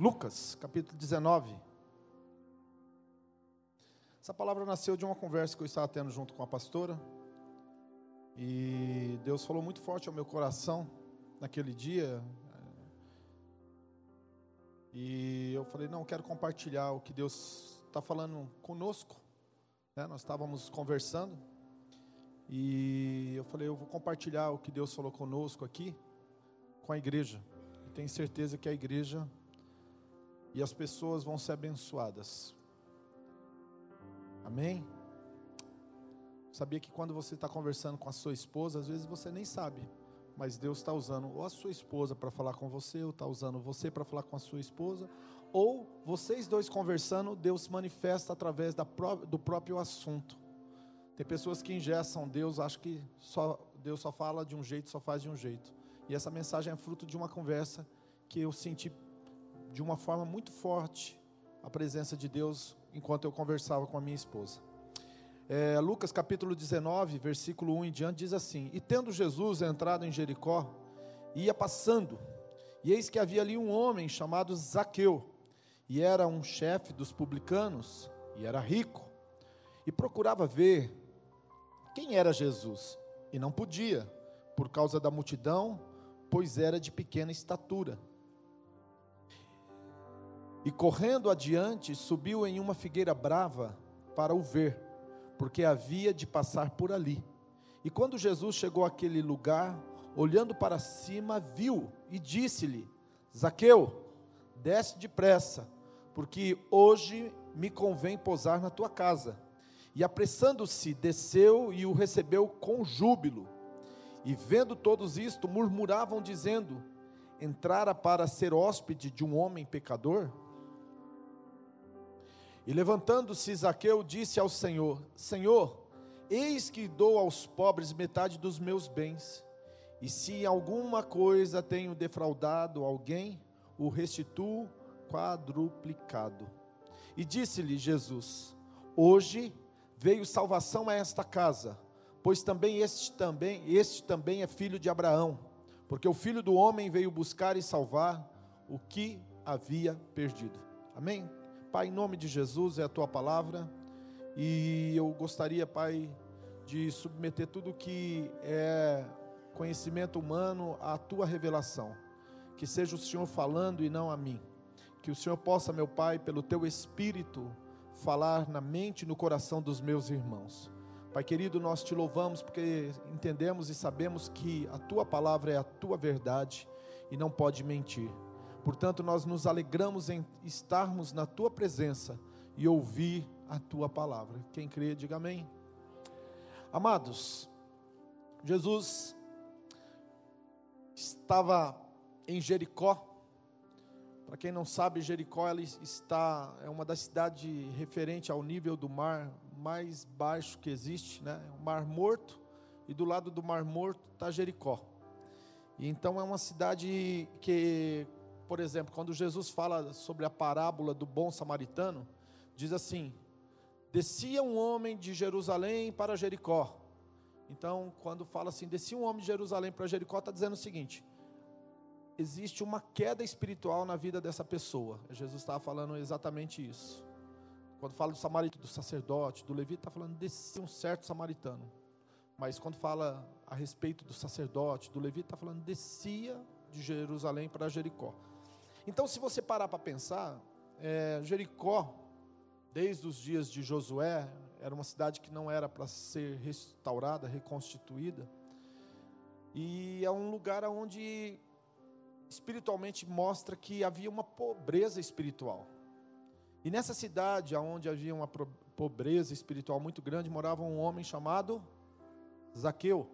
Lucas, capítulo 19. Essa palavra nasceu de uma conversa que eu estava tendo junto com a pastora. E Deus falou muito forte ao meu coração naquele dia. E eu falei: não, quero compartilhar o que Deus está falando conosco. Né? Nós estávamos conversando. E eu falei: eu vou compartilhar o que Deus falou conosco aqui com a igreja. E tenho certeza que a igreja e as pessoas vão ser abençoadas. Amém? Sabia que quando você está conversando com a sua esposa, às vezes você nem sabe, mas Deus está usando ou a sua esposa para falar com você, ou está usando você para falar com a sua esposa, ou vocês dois conversando, Deus manifesta através pró do próprio assunto. Tem pessoas que ingessam Deus, acham que só, Deus só fala de um jeito, só faz de um jeito. E essa mensagem é fruto de uma conversa que eu senti de uma forma muito forte a presença de Deus enquanto eu conversava com a minha esposa. É, Lucas capítulo 19, versículo 1 em diante, diz assim: E tendo Jesus entrado em Jericó, ia passando, e eis que havia ali um homem chamado Zaqueu, e era um chefe dos publicanos, e era rico, e procurava ver quem era Jesus, e não podia, por causa da multidão, pois era de pequena estatura. E correndo adiante, subiu em uma figueira brava para o ver, porque havia de passar por ali. E quando Jesus chegou àquele lugar, olhando para cima, viu e disse-lhe: Zaqueu, desce depressa, porque hoje me convém posar na tua casa. E apressando-se, desceu e o recebeu com júbilo. E vendo todos isto, murmuravam, dizendo: Entrara para ser hóspede de um homem pecador? E levantando-se Zaqueu, disse ao Senhor: Senhor, eis que dou aos pobres metade dos meus bens, e se em alguma coisa tenho defraudado alguém, o restituo quadruplicado. E disse-lhe Jesus: Hoje veio salvação a esta casa, pois também este também, este também é filho de Abraão, porque o filho do homem veio buscar e salvar o que havia perdido. Amém. Pai, em nome de Jesus é a tua palavra, e eu gostaria, Pai, de submeter tudo que é conhecimento humano à tua revelação. Que seja o Senhor falando e não a mim. Que o Senhor possa, meu Pai, pelo teu espírito, falar na mente e no coração dos meus irmãos. Pai querido, nós te louvamos porque entendemos e sabemos que a tua palavra é a tua verdade e não pode mentir. Portanto, nós nos alegramos em estarmos na tua presença e ouvir a tua palavra. Quem crê, diga amém. Amados, Jesus estava em Jericó. Para quem não sabe, Jericó ela está é uma das cidades referente ao nível do mar mais baixo que existe, né? O Mar Morto e do lado do Mar Morto está Jericó. E então é uma cidade que por exemplo, quando Jesus fala sobre a parábola do bom samaritano, diz assim: descia um homem de Jerusalém para Jericó. Então, quando fala assim, descia um homem de Jerusalém para Jericó, está dizendo o seguinte: existe uma queda espiritual na vida dessa pessoa. Jesus estava falando exatamente isso. Quando fala do samaritano, do sacerdote, do levita, está falando descia um certo samaritano. Mas quando fala a respeito do sacerdote, do levita, está falando descia de Jerusalém para Jericó. Então, se você parar para pensar, é, Jericó, desde os dias de Josué, era uma cidade que não era para ser restaurada, reconstituída, e é um lugar onde espiritualmente mostra que havia uma pobreza espiritual. E nessa cidade, onde havia uma pobreza espiritual muito grande, morava um homem chamado Zaqueu.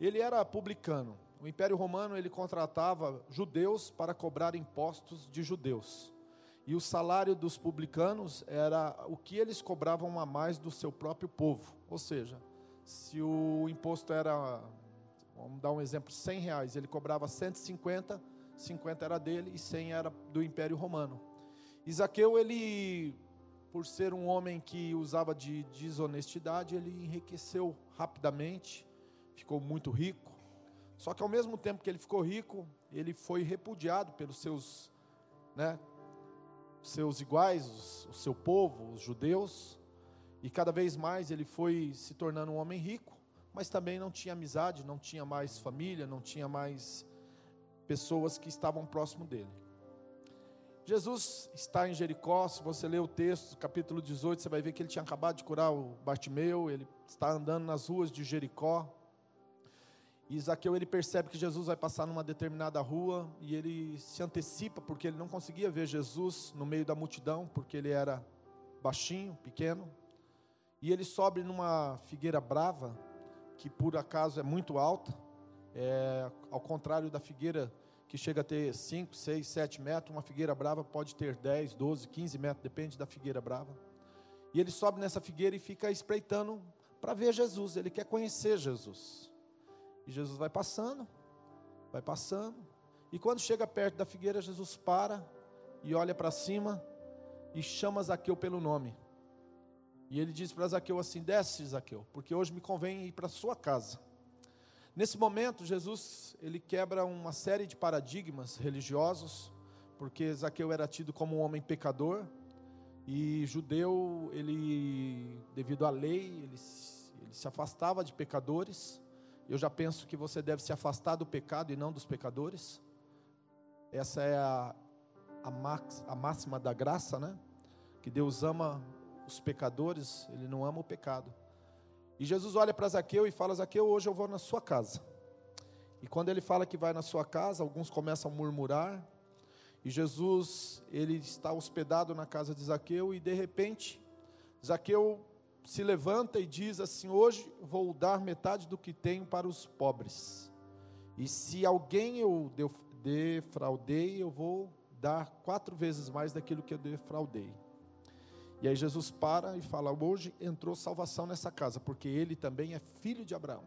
Ele era publicano. O Império Romano ele contratava judeus para cobrar impostos de judeus. E o salário dos publicanos era o que eles cobravam a mais do seu próprio povo. Ou seja, se o imposto era, vamos dar um exemplo, 100 reais, ele cobrava 150, 50 era dele e 100 era do Império Romano. Isaqueu, ele, por ser um homem que usava de desonestidade, ele enriqueceu rapidamente, ficou muito rico só que ao mesmo tempo que ele ficou rico, ele foi repudiado pelos seus né, seus iguais, o seu povo, os judeus, e cada vez mais ele foi se tornando um homem rico, mas também não tinha amizade, não tinha mais família, não tinha mais pessoas que estavam próximo dele. Jesus está em Jericó, se você ler o texto, capítulo 18, você vai ver que ele tinha acabado de curar o Bartimeu, ele está andando nas ruas de Jericó. E Zaqueu ele percebe que Jesus vai passar numa determinada rua e ele se antecipa porque ele não conseguia ver Jesus no meio da multidão, porque ele era baixinho, pequeno. E ele sobe numa figueira brava, que por acaso é muito alta, é, ao contrário da figueira que chega a ter 5, 6, 7 metros, uma figueira brava pode ter 10, 12, 15 metros, depende da figueira brava. E ele sobe nessa figueira e fica espreitando para ver Jesus, ele quer conhecer Jesus. Jesus vai passando, vai passando, e quando chega perto da figueira, Jesus para e olha para cima e chama Zaqueu pelo nome. E ele diz para Zaqueu assim: Desce, Zaqueu, porque hoje me convém ir para sua casa. Nesse momento, Jesus ele quebra uma série de paradigmas religiosos, porque Zaqueu era tido como um homem pecador e judeu, ele devido à lei, ele, ele se afastava de pecadores. Eu já penso que você deve se afastar do pecado e não dos pecadores. Essa é a, a, max, a máxima da graça, né? Que Deus ama os pecadores, ele não ama o pecado. E Jesus olha para Zaqueu e fala: Zaqueu, hoje eu vou na sua casa. E quando ele fala que vai na sua casa, alguns começam a murmurar. E Jesus, ele está hospedado na casa de Zaqueu e de repente, Zaqueu se levanta e diz assim: Hoje vou dar metade do que tenho para os pobres. E se alguém eu defraudei, eu vou dar quatro vezes mais daquilo que eu defraudei. E aí Jesus para e fala: Hoje entrou salvação nessa casa, porque ele também é filho de Abraão.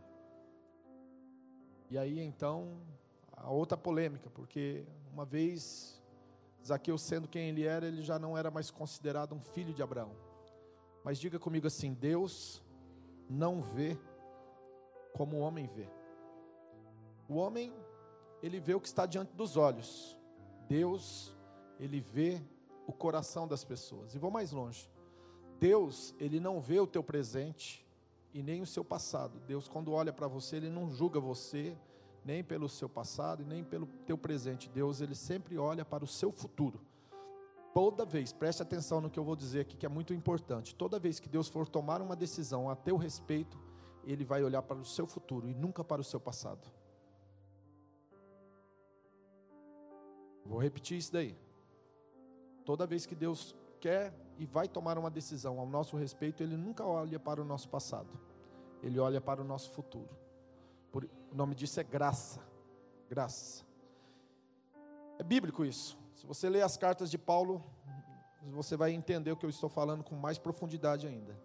E aí então, a outra polêmica, porque uma vez Zaqueu sendo quem ele era, ele já não era mais considerado um filho de Abraão. Mas diga comigo assim: Deus não vê como o homem vê. O homem, ele vê o que está diante dos olhos. Deus, ele vê o coração das pessoas. E vou mais longe. Deus, ele não vê o teu presente e nem o seu passado. Deus, quando olha para você, ele não julga você nem pelo seu passado e nem pelo teu presente. Deus, ele sempre olha para o seu futuro. Toda vez, preste atenção no que eu vou dizer aqui, que é muito importante. Toda vez que Deus for tomar uma decisão a teu respeito, ele vai olhar para o seu futuro e nunca para o seu passado. Vou repetir isso daí. Toda vez que Deus quer e vai tomar uma decisão ao nosso respeito, ele nunca olha para o nosso passado, ele olha para o nosso futuro. Por, o nome disso é graça. Graça. É bíblico isso. Se você ler as cartas de Paulo, você vai entender o que eu estou falando com mais profundidade ainda.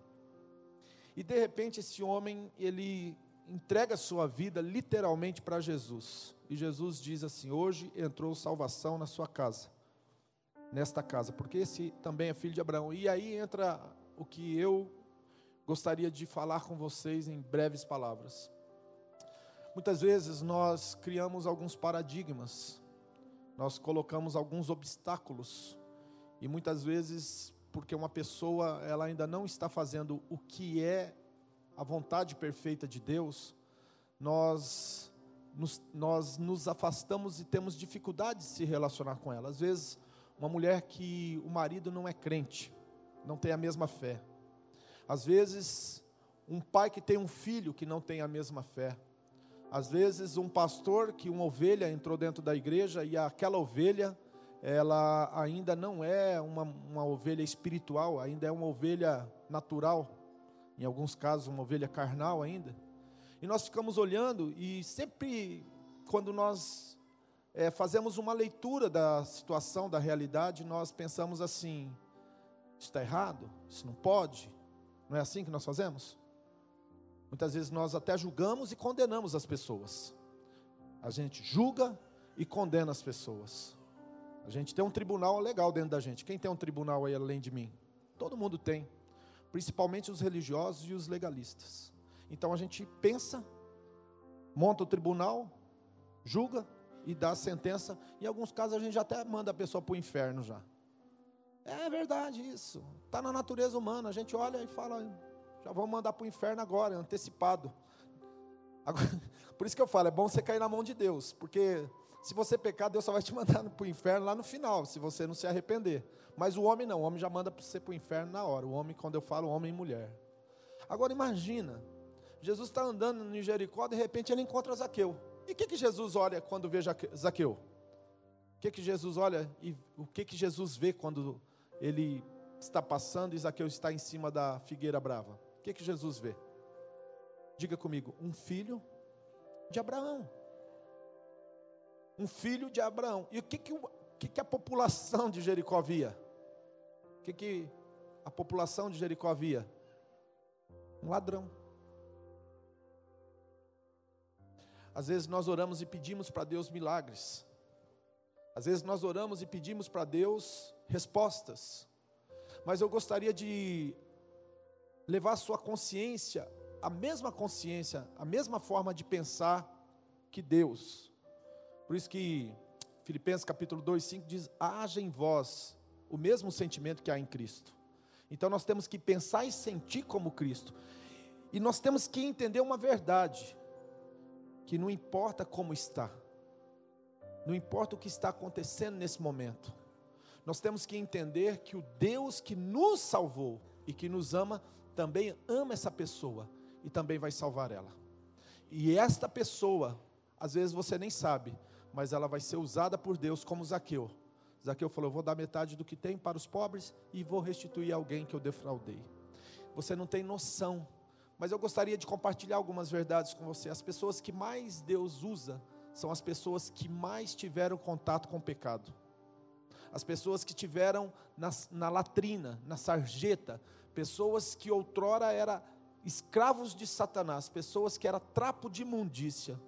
E de repente esse homem, ele entrega sua vida literalmente para Jesus. E Jesus diz assim: Hoje entrou salvação na sua casa nesta casa, porque esse também é filho de Abraão. E aí entra o que eu gostaria de falar com vocês em breves palavras. Muitas vezes nós criamos alguns paradigmas, nós colocamos alguns obstáculos, e muitas vezes, porque uma pessoa ela ainda não está fazendo o que é a vontade perfeita de Deus, nós nos, nós nos afastamos e temos dificuldade de se relacionar com ela. Às vezes, uma mulher que o marido não é crente, não tem a mesma fé. Às vezes, um pai que tem um filho que não tem a mesma fé. Às vezes, um pastor que uma ovelha entrou dentro da igreja e aquela ovelha, ela ainda não é uma, uma ovelha espiritual, ainda é uma ovelha natural, em alguns casos, uma ovelha carnal ainda. E nós ficamos olhando e sempre, quando nós é, fazemos uma leitura da situação, da realidade, nós pensamos assim: está errado, isso não pode, não é assim que nós fazemos? Muitas vezes nós até julgamos e condenamos as pessoas. A gente julga e condena as pessoas. A gente tem um tribunal legal dentro da gente. Quem tem um tribunal aí além de mim? Todo mundo tem, principalmente os religiosos e os legalistas. Então a gente pensa, monta o tribunal, julga e dá a sentença. Em alguns casos a gente já até manda a pessoa para o inferno já. É verdade isso. Está na natureza humana. A gente olha e fala, já vamos mandar para o inferno agora, antecipado. Agora, por isso que eu falo, é bom você cair na mão de Deus, porque se você pecar, Deus só vai te mandar para o inferno lá no final, se você não se arrepender. Mas o homem não, o homem já manda você para o inferno na hora. O homem, quando eu falo homem e mulher. Agora imagina, Jesus está andando em Jericó, de repente ele encontra Zaqueu. E o que, que Jesus olha quando vê Zaqueu? O que, que Jesus olha e o que, que Jesus vê quando ele está passando e Zaqueu está em cima da figueira brava? O que, que Jesus vê? Diga comigo, um filho de Abraão um filho de Abraão. E o que, que, o que, que a população de Jericó via? O que, que a população de Jericó via? Um ladrão. Às vezes nós oramos e pedimos para Deus milagres. Às vezes nós oramos e pedimos para Deus respostas. Mas eu gostaria de levar sua consciência, a mesma consciência, a mesma forma de pensar que Deus. Por isso que Filipenses capítulo 2, 5 diz: haja em vós o mesmo sentimento que há em Cristo. Então nós temos que pensar e sentir como Cristo. E nós temos que entender uma verdade: que não importa como está, não importa o que está acontecendo nesse momento, nós temos que entender que o Deus que nos salvou e que nos ama, também ama essa pessoa e também vai salvar ela. E esta pessoa, às vezes você nem sabe, mas ela vai ser usada por Deus como Zaqueu. Zaqueu falou: Eu vou dar metade do que tem para os pobres e vou restituir alguém que eu defraudei. Você não tem noção, mas eu gostaria de compartilhar algumas verdades com você. As pessoas que mais Deus usa são as pessoas que mais tiveram contato com o pecado. As pessoas que tiveram na, na latrina, na sarjeta, pessoas que outrora eram escravos de Satanás, pessoas que eram trapo de imundícia,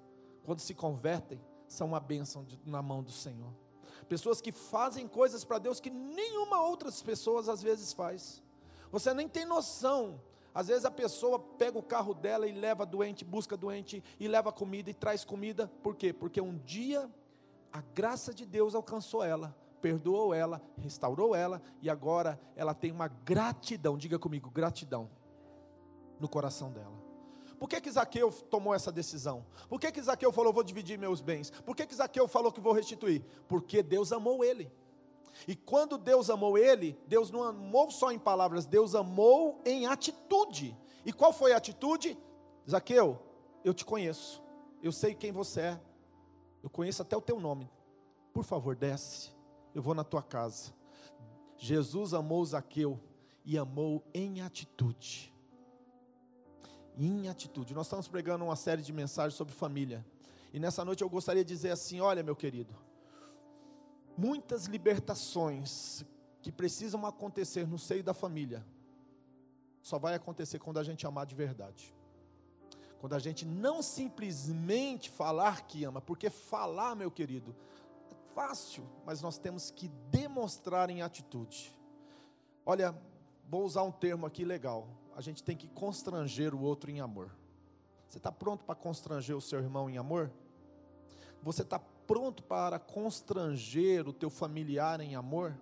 quando se convertem, são uma bênção de, na mão do Senhor. Pessoas que fazem coisas para Deus que nenhuma outras pessoas às vezes faz. Você nem tem noção. Às vezes a pessoa pega o carro dela e leva doente, busca doente e leva comida e traz comida. Por quê? Porque um dia a graça de Deus alcançou ela, perdoou ela, restaurou ela e agora ela tem uma gratidão, diga comigo, gratidão no coração dela. Por que, que Zaqueu tomou essa decisão? Por que, que Zaqueu falou, vou dividir meus bens? Por que, que Zaqueu falou que vou restituir? Porque Deus amou ele. E quando Deus amou ele, Deus não amou só em palavras, Deus amou em atitude. E qual foi a atitude? Zaqueu, eu te conheço, eu sei quem você é, eu conheço até o teu nome. Por favor, desce, eu vou na tua casa. Jesus amou Zaqueu e amou em atitude em atitude. Nós estamos pregando uma série de mensagens sobre família. E nessa noite eu gostaria de dizer assim: olha, meu querido, muitas libertações que precisam acontecer no seio da família, só vai acontecer quando a gente amar de verdade. Quando a gente não simplesmente falar que ama, porque falar, meu querido, fácil, mas nós temos que demonstrar em atitude. Olha, vou usar um termo aqui legal a gente tem que constranger o outro em amor. Você está pronto para constranger o seu irmão em amor? Você está pronto para constranger o teu familiar em amor?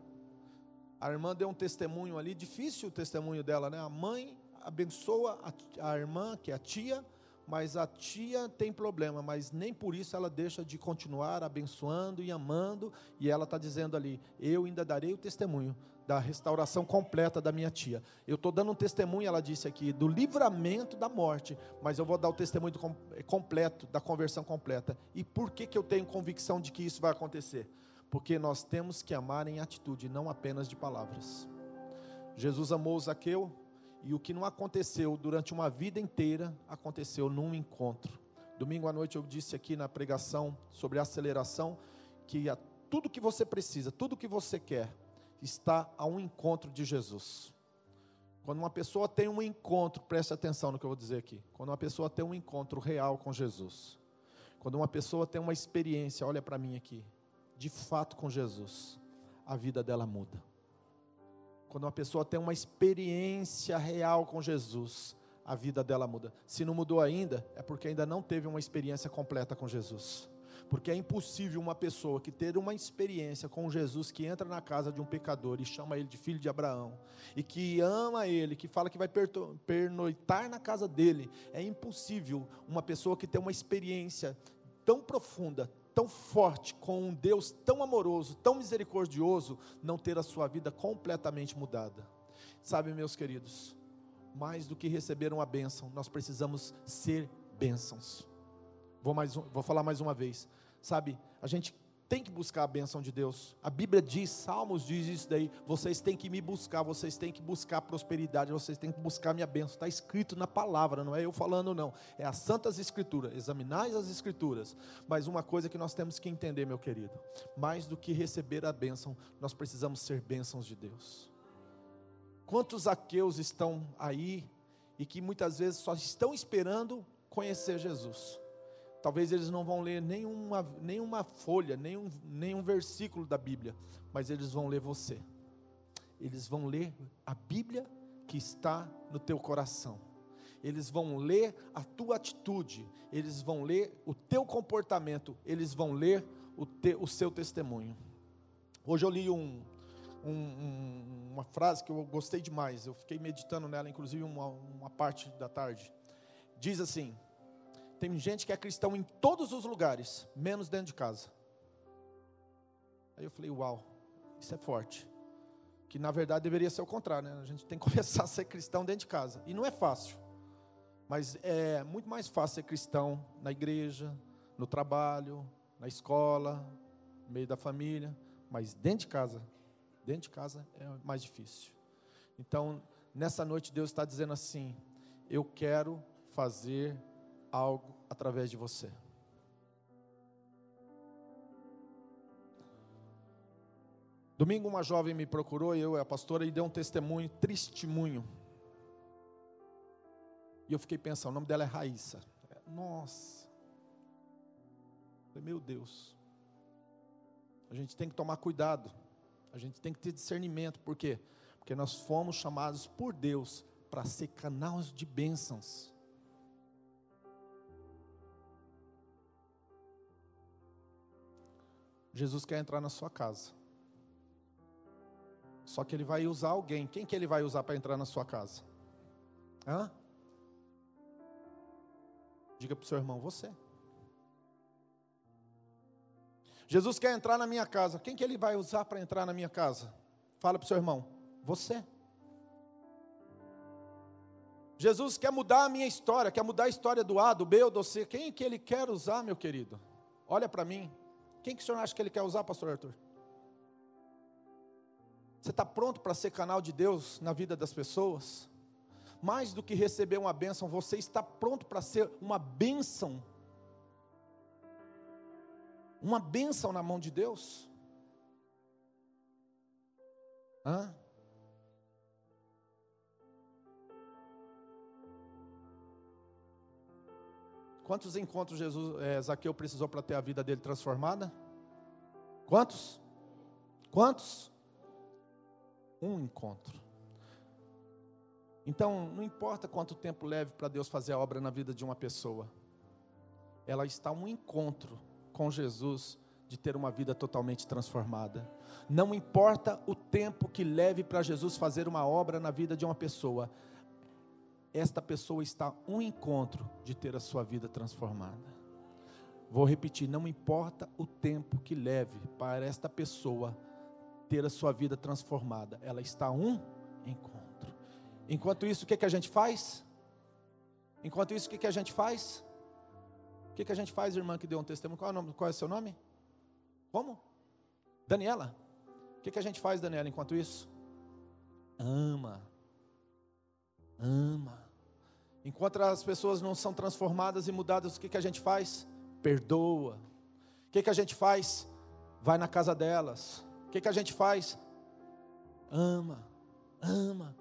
A irmã deu um testemunho ali, difícil o testemunho dela, né? A mãe abençoa a, a irmã, que é a tia, mas a tia tem problema, mas nem por isso ela deixa de continuar abençoando e amando, e ela está dizendo ali: Eu ainda darei o testemunho da restauração completa da minha tia. Eu estou dando um testemunho, ela disse aqui, do livramento da morte, mas eu vou dar o testemunho do, eh, completo, da conversão completa. E por que, que eu tenho convicção de que isso vai acontecer? Porque nós temos que amar em atitude, não apenas de palavras. Jesus amou Zaqueu, e o que não aconteceu durante uma vida inteira, aconteceu num encontro. Domingo à noite eu disse aqui na pregação sobre aceleração, que a, tudo que você precisa, tudo que você quer, está a um encontro de Jesus. Quando uma pessoa tem um encontro, preste atenção no que eu vou dizer aqui. Quando uma pessoa tem um encontro real com Jesus, quando uma pessoa tem uma experiência, olha para mim aqui, de fato com Jesus, a vida dela muda. Quando uma pessoa tem uma experiência real com Jesus, a vida dela muda. Se não mudou ainda, é porque ainda não teve uma experiência completa com Jesus. Porque é impossível uma pessoa que ter uma experiência com Jesus, que entra na casa de um pecador e chama ele de filho de Abraão, e que ama ele, que fala que vai pernoitar na casa dele, é impossível uma pessoa que tem uma experiência tão profunda, tão forte, com um Deus tão amoroso, tão misericordioso, não ter a sua vida completamente mudada. Sabe, meus queridos, mais do que receber uma bênção, nós precisamos ser bênçãos. Vou, mais, vou falar mais uma vez. Sabe, a gente tem que buscar a bênção de Deus. A Bíblia diz, Salmos diz isso daí. Vocês têm que me buscar, vocês têm que buscar prosperidade, vocês têm que buscar minha bênção. Está escrito na palavra, não é eu falando, não. É as santas escrituras. Examinais as escrituras. Mas uma coisa que nós temos que entender, meu querido: mais do que receber a bênção, nós precisamos ser bênçãos de Deus. Quantos aqueus estão aí e que muitas vezes só estão esperando conhecer Jesus? Talvez eles não vão ler nenhuma, nenhuma folha, nenhum, nenhum versículo da Bíblia, mas eles vão ler você. Eles vão ler a Bíblia que está no teu coração. Eles vão ler a tua atitude, eles vão ler o teu comportamento, eles vão ler o, te, o seu testemunho. Hoje eu li um, um, uma frase que eu gostei demais, eu fiquei meditando nela, inclusive uma, uma parte da tarde. Diz assim: tem gente que é cristão em todos os lugares, menos dentro de casa. Aí eu falei, uau, isso é forte. Que na verdade deveria ser o contrário, né? A gente tem que começar a ser cristão dentro de casa. E não é fácil. Mas é muito mais fácil ser cristão na igreja, no trabalho, na escola, no meio da família. Mas dentro de casa, dentro de casa é mais difícil. Então, nessa noite, Deus está dizendo assim: Eu quero fazer algo através de você. Domingo uma jovem me procurou, eu e a pastora, e deu um testemunho, testemunho. E eu fiquei pensando, o nome dela é Raíssa. Nossa. Meu Deus. A gente tem que tomar cuidado. A gente tem que ter discernimento. Por quê? Porque nós fomos chamados por Deus para ser canais de bênçãos. Jesus quer entrar na sua casa. Só que ele vai usar alguém. Quem que ele vai usar para entrar na sua casa? Hã? Diga para o seu irmão, você. Jesus quer entrar na minha casa. Quem que ele vai usar para entrar na minha casa? Fala para o seu irmão, você. Jesus quer mudar a minha história, quer mudar a história do A, do B ou do C. Quem que ele quer usar, meu querido? Olha para mim. Quem que o senhor acha que ele quer usar, pastor Arthur? Você está pronto para ser canal de Deus na vida das pessoas? Mais do que receber uma bênção, você está pronto para ser uma bênção? Uma bênção na mão de Deus? Hã? Quantos encontros Jesus, é, Zaqueu precisou para ter a vida dele transformada? Quantos? Quantos? Um encontro. Então, não importa quanto tempo leve para Deus fazer a obra na vida de uma pessoa, ela está um encontro com Jesus de ter uma vida totalmente transformada. Não importa o tempo que leve para Jesus fazer uma obra na vida de uma pessoa, esta pessoa está um encontro de ter a sua vida transformada. Vou repetir, não importa o tempo que leve para esta pessoa ter a sua vida transformada, ela está um encontro. Enquanto isso, o que, que a gente faz? Enquanto isso, o que, que a gente faz? O que, que a gente faz, irmã que deu um testemunho? Qual é o, nome, qual é o seu nome? Como? Daniela. O que, que a gente faz, Daniela, enquanto isso? Ama ama. Enquanto as pessoas não são transformadas e mudadas, o que, que a gente faz? Perdoa. O que, que a gente faz? Vai na casa delas. O que, que a gente faz? Ama, ama.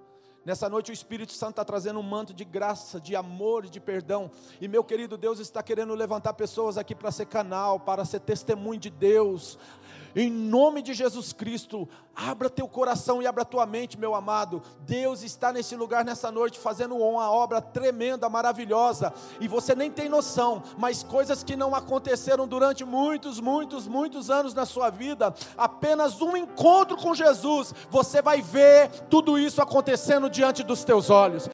Nessa noite o Espírito Santo está trazendo um manto de graça, de amor e de perdão. E meu querido Deus está querendo levantar pessoas aqui para ser canal, para ser testemunho de Deus Em nome de Jesus Cristo, abra teu coração e abra tua mente, meu amado. Deus está nesse lugar nessa noite fazendo uma obra tremenda, maravilhosa, e você nem tem noção, mas coisas que não aconteceram durante muitos, muitos, muitos anos na sua vida, apenas um encontro com Jesus, você vai ver tudo isso acontecendo diante dos teus olhos.